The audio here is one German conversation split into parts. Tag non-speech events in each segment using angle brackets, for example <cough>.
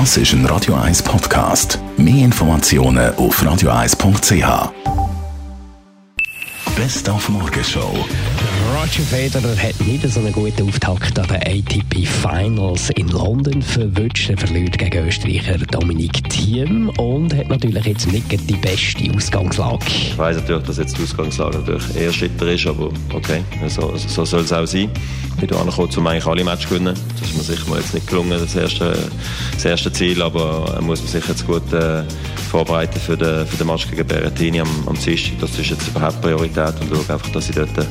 Das ist ein Radio 1 Podcast. Mehr Informationen auf radio1.ch. Best auf Morgenshow. Roger Federer hat nicht so einen guten Auftakt an den ATP Finals in London verwünscht. Er verliert gegen Österreicher Dominik Thiem und hat natürlich jetzt nicht die beste Ausgangslage. Ich weiss natürlich, dass jetzt die Ausgangslage natürlich eher schitter ist, aber okay, so, so soll es auch sein. Ich bin angekommen, um eigentlich alle Matches zu gewinnen. Das ist mir sicher mal jetzt nicht gelungen, das erste, das erste Ziel, aber er muss man sich jetzt gut äh, vorbereiten für den, für den Match gegen Berrettini am, am Dienstag. Das ist jetzt überhaupt Priorität und schaue einfach, dass ich dort eine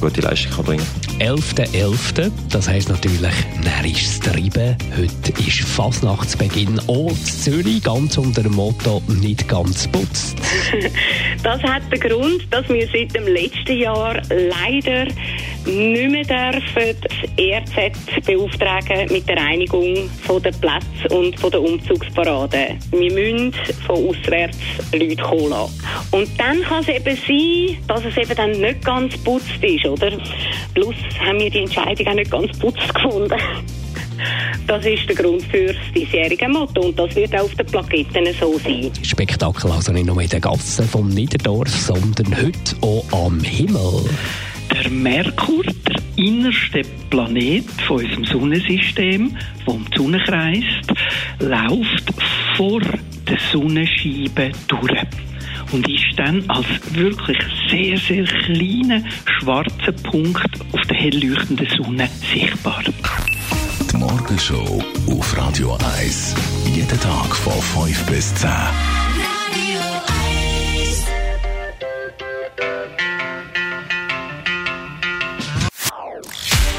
gute Leistung kann bringen kann. 11.11., .11., das heisst natürlich närrisches Treiben. Heute ist Fasnachtsbeginn. Auch Zürich, ganz unter dem Motto «Nicht ganz putzt». <laughs> das hat den Grund, dass wir seit dem letzten Jahr leider nicht mehr dürfen das ERZ beauftragen mit der Reinigung der Plätze und von der Umzugsparade. Wir müssen von auswärts Leute lassen. Und dann kann es eben sein, dass es eben dann nicht ganz putzt ist, oder? Plus haben wir die Entscheidung auch nicht ganz putzt gefunden. <laughs> Das ist der Grund für das diesjährige Motto und das wird auch auf den Plaketten so sein. Spektakel also nicht nur in den Gassen vom Niederdorf, sondern heute auch am Himmel. Der Merkur, der innerste Planet von unserem Sonnensystem, der um die Sonne kreist, läuft vor der Sonnenscheibe durch und ist dann als wirklich sehr, sehr kleiner schwarzer Punkt auf der hell leuchtenden Sonne sichtbar. Die Morgenshow auf Radio 1. Jeden Tag von 5 bis 10.